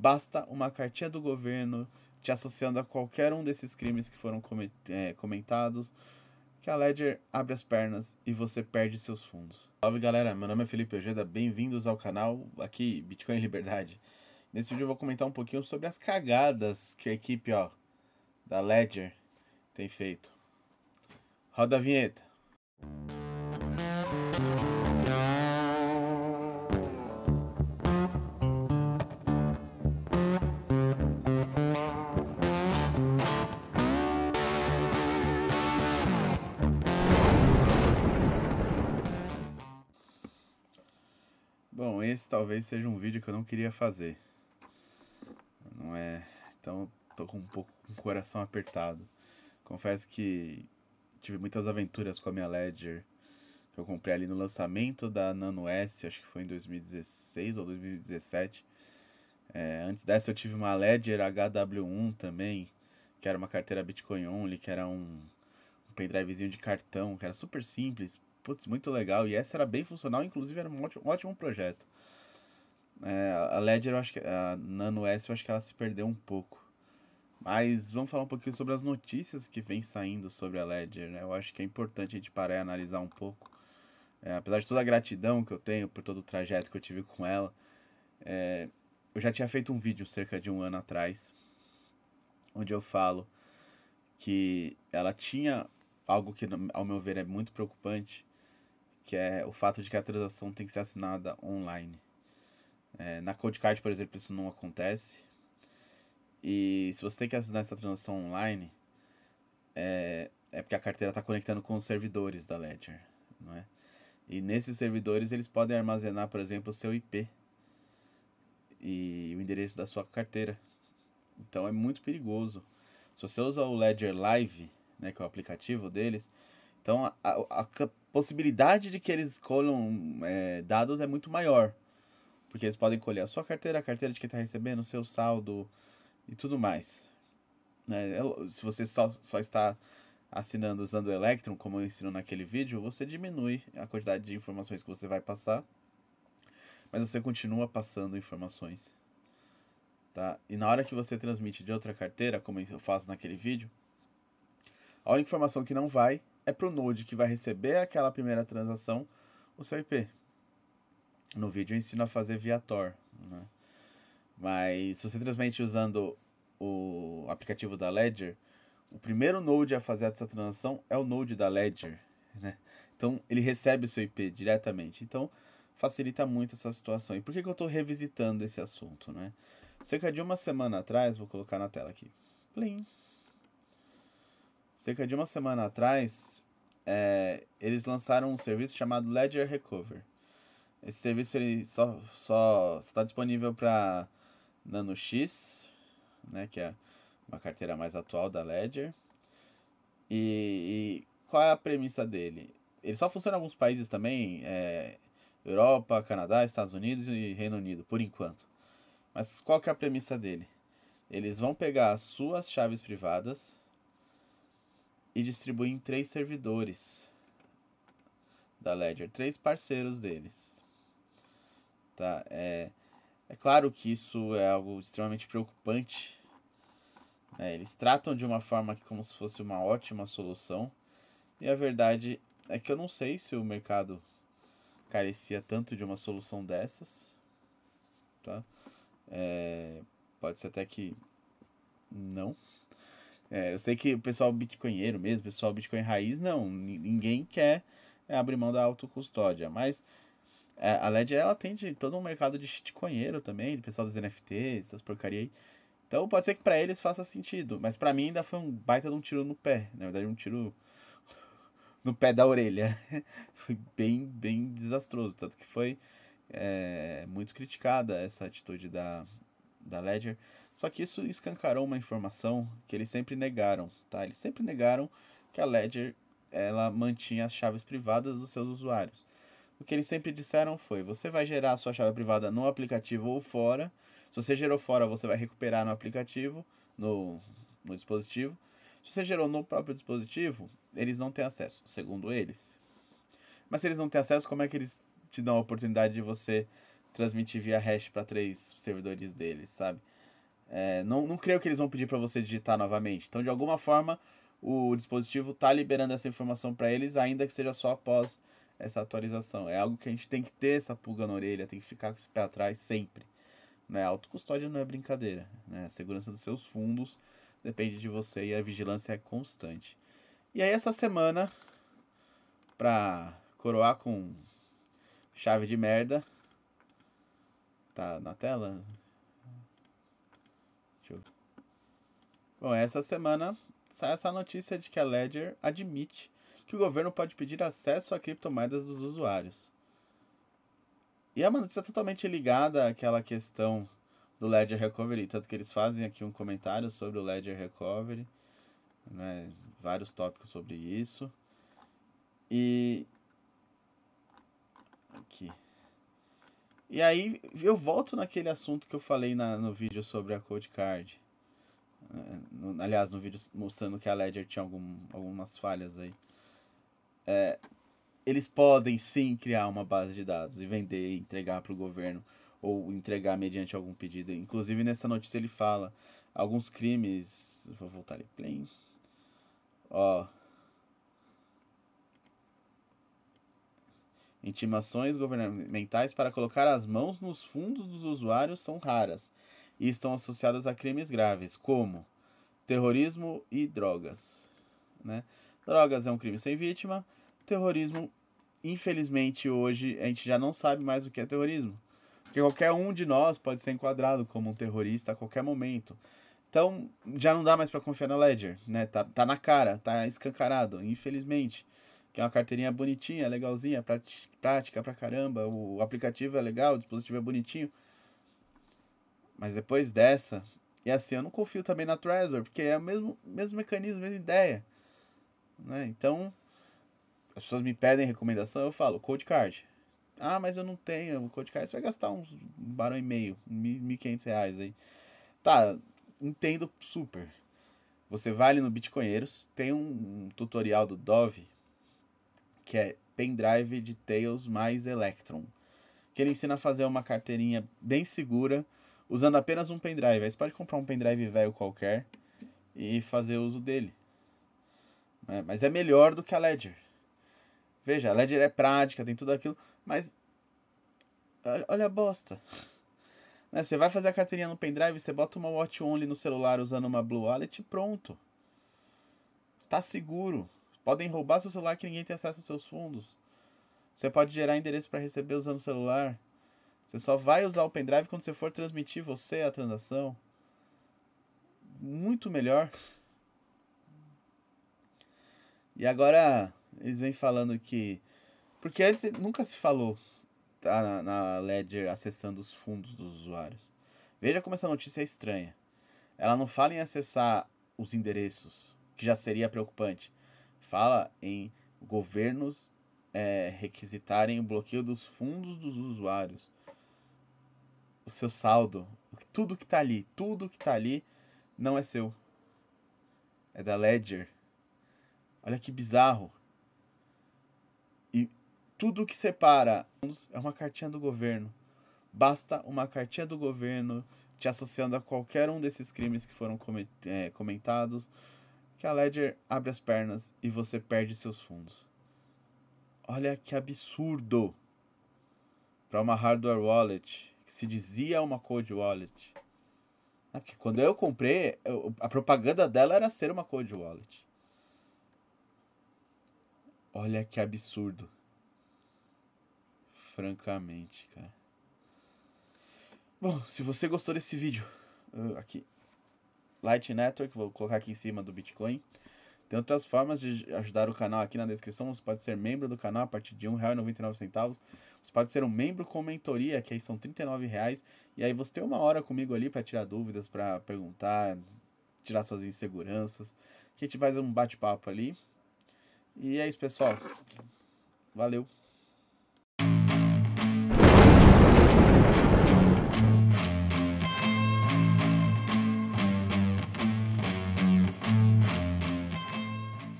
basta uma cartinha do governo te associando a qualquer um desses crimes que foram é, comentados, que a Ledger abre as pernas e você perde seus fundos. Salve galera, meu nome é Felipe Ojeda, bem-vindos ao canal aqui Bitcoin Liberdade. Nesse vídeo eu vou comentar um pouquinho sobre as cagadas que a equipe ó, da Ledger tem feito. Roda a vinheta. Bom, esse talvez seja um vídeo que eu não queria fazer. Não é. Então tô com um pouco com o coração apertado. Confesso que tive muitas aventuras com a minha Ledger. Eu comprei ali no lançamento da Nano S, acho que foi em 2016 ou 2017. É, antes dessa eu tive uma Ledger HW1 também, que era uma carteira Bitcoin Only, que era um, um pendrivezinho de cartão, que era super simples, putz, muito legal. E essa era bem funcional, inclusive era um ótimo, um ótimo projeto. É, a Ledger, eu acho que a Nano S, eu acho que ela se perdeu um pouco. Mas vamos falar um pouquinho sobre as notícias que vem saindo sobre a Ledger, né? Eu acho que é importante a gente parar e analisar um pouco. É, apesar de toda a gratidão que eu tenho por todo o trajeto que eu tive com ela, é, eu já tinha feito um vídeo cerca de um ano atrás, onde eu falo que ela tinha algo que, ao meu ver, é muito preocupante, que é o fato de que a transação tem que ser assinada online. É, na Codecard, por exemplo, isso não acontece. E se você tem que assinar essa transação online, é, é porque a carteira está conectando com os servidores da Ledger, não é? E nesses servidores eles podem armazenar, por exemplo, o seu IP e o endereço da sua carteira. Então é muito perigoso. Se você usa o Ledger Live, né, que é o aplicativo deles, então a, a, a possibilidade de que eles colham é, dados é muito maior. Porque eles podem colher a sua carteira, a carteira de quem está recebendo, o seu saldo, e tudo mais. Né? É se você só, só está assinando usando o Electron, como eu ensino naquele vídeo, você diminui a quantidade de informações que você vai passar, mas você continua passando informações. Tá? E na hora que você transmite de outra carteira, como eu faço naquele vídeo, a única informação que não vai é para o Node que vai receber aquela primeira transação o seu IP. No vídeo eu ensino a fazer via Tor. Né? Mas se você transmite usando o aplicativo da Ledger, o primeiro node a fazer essa transação é o node da Ledger. Né? Então ele recebe o seu IP diretamente. Então facilita muito essa situação. E por que, que eu estou revisitando esse assunto? Né? Cerca de uma semana atrás, vou colocar na tela aqui. Plim. Cerca de uma semana atrás, é, eles lançaram um serviço chamado Ledger Recover. Esse serviço ele só só está disponível para Nano X, né, que é uma carteira mais atual da Ledger. E, e qual é a premissa dele? Ele só funciona em alguns países também, é, Europa, Canadá, Estados Unidos e Reino Unido, por enquanto. Mas qual que é a premissa dele? Eles vão pegar as suas chaves privadas e distribuir em três servidores da Ledger, três parceiros deles. Tá? É, é claro que isso é algo extremamente preocupante. É, eles tratam de uma forma que como se fosse uma ótima solução. E a verdade é que eu não sei se o mercado carecia tanto de uma solução dessas. Tá? É, pode ser até que não. É, eu sei que o pessoal bitcoinheiro mesmo, o pessoal bitcoin raiz, não. Ninguém quer abrir mão da autocustódia. Mas é, a Ledger ela atende todo um mercado de shitcoinheiro também, de pessoal dos NFTs, essas porcaria aí. Então pode ser que para eles faça sentido, mas para mim ainda foi um baita de um tiro no pé, na verdade um tiro no pé da orelha. foi bem, bem desastroso, tanto que foi é, muito criticada essa atitude da, da Ledger. Só que isso escancarou uma informação que eles sempre negaram, tá? Eles sempre negaram que a Ledger ela mantinha as chaves privadas dos seus usuários. O que eles sempre disseram foi: você vai gerar a sua chave privada no aplicativo ou fora. Se você gerou fora, você vai recuperar no aplicativo, no, no dispositivo. Se você gerou no próprio dispositivo, eles não têm acesso, segundo eles. Mas se eles não têm acesso, como é que eles te dão a oportunidade de você transmitir via hash para três servidores deles, sabe? É, não, não creio que eles vão pedir para você digitar novamente. Então, de alguma forma, o dispositivo está liberando essa informação para eles, ainda que seja só após essa atualização. É algo que a gente tem que ter essa pulga na orelha, tem que ficar com esse pé atrás sempre. Né? Autocustódia não é brincadeira. Né? A segurança dos seus fundos depende de você e a vigilância é constante. E aí, essa semana, para coroar com chave de merda, tá na tela? Bom, essa semana sai essa notícia de que a Ledger admite que o governo pode pedir acesso a criptomoedas dos usuários. E é uma notícia totalmente ligada àquela questão do Ledger Recovery, tanto que eles fazem aqui um comentário sobre o Ledger Recovery, né, vários tópicos sobre isso. E aqui. E aí eu volto naquele assunto que eu falei na, no vídeo sobre a Code Card. É, no, aliás, no vídeo mostrando que a Ledger tinha algum, algumas falhas aí é, eles podem sim criar uma base de dados e vender e entregar para o governo ou entregar mediante algum pedido. Inclusive nessa notícia ele fala alguns crimes. Vou voltar em play. Ó. Intimações governamentais para colocar as mãos nos fundos dos usuários são raras e estão associadas a crimes graves, como terrorismo e drogas. Né? Drogas é um crime sem vítima, terrorismo, infelizmente, hoje a gente já não sabe mais o que é terrorismo. Porque qualquer um de nós pode ser enquadrado como um terrorista a qualquer momento. Então, já não dá mais para confiar na Ledger, né? Tá, tá na cara, tá escancarado, infelizmente. Que é uma carteirinha bonitinha, legalzinha, prática pra caramba, o aplicativo é legal, o dispositivo é bonitinho. Mas depois dessa, e assim, eu não confio também na Trezor, porque é o mesmo, mesmo mecanismo, mesma ideia. Né? Então, as pessoas me pedem recomendação, eu falo, Code Card. Ah, mas eu não tenho o Code Card. Você vai gastar uns um barão e meio, mil quinhentos reais aí. Tá, entendo super. Você vai ali no Bitcoinheiros, tem um tutorial do Dove, que é pendrive de Tails mais Electron. Que ele ensina a fazer uma carteirinha bem segura, usando apenas um pendrive. Aí você pode comprar um pendrive velho qualquer e fazer uso dele. É, mas é melhor do que a Ledger. Veja, a Ledger é prática, tem tudo aquilo, mas olha a bosta. Né? Você vai fazer a carteirinha no pendrive, você bota uma watch only no celular usando uma Blue Wallet e pronto. Está seguro. Podem roubar seu celular que ninguém tem acesso aos seus fundos. Você pode gerar endereço para receber usando o celular. Você só vai usar o pendrive quando você for transmitir você a transação. Muito melhor. E agora eles vêm falando que. Porque antes nunca se falou tá, na, na Ledger acessando os fundos dos usuários. Veja como essa notícia é estranha. Ela não fala em acessar os endereços, que já seria preocupante. Fala em governos é, requisitarem o bloqueio dos fundos dos usuários. O seu saldo, tudo que está ali, tudo que está ali não é seu. É da Ledger. Olha que bizarro tudo que separa é uma cartinha do governo. Basta uma cartinha do governo te associando a qualquer um desses crimes que foram é, comentados, que a Ledger abre as pernas e você perde seus fundos. Olha que absurdo! Para uma hardware wallet, que se dizia uma code wallet. Ah, porque quando eu comprei, a propaganda dela era ser uma code wallet. Olha que absurdo francamente, cara. Bom, se você gostou desse vídeo, uh, aqui, Light Network, vou colocar aqui em cima do Bitcoin. Tem outras formas de ajudar o canal aqui na descrição. Você pode ser membro do canal a partir de R$ 1,99. Você pode ser um membro com mentoria, que aí são R$ reais. E aí você tem uma hora comigo ali para tirar dúvidas, para perguntar, tirar suas inseguranças. Que a gente faz um bate-papo ali. E é isso, pessoal. Valeu.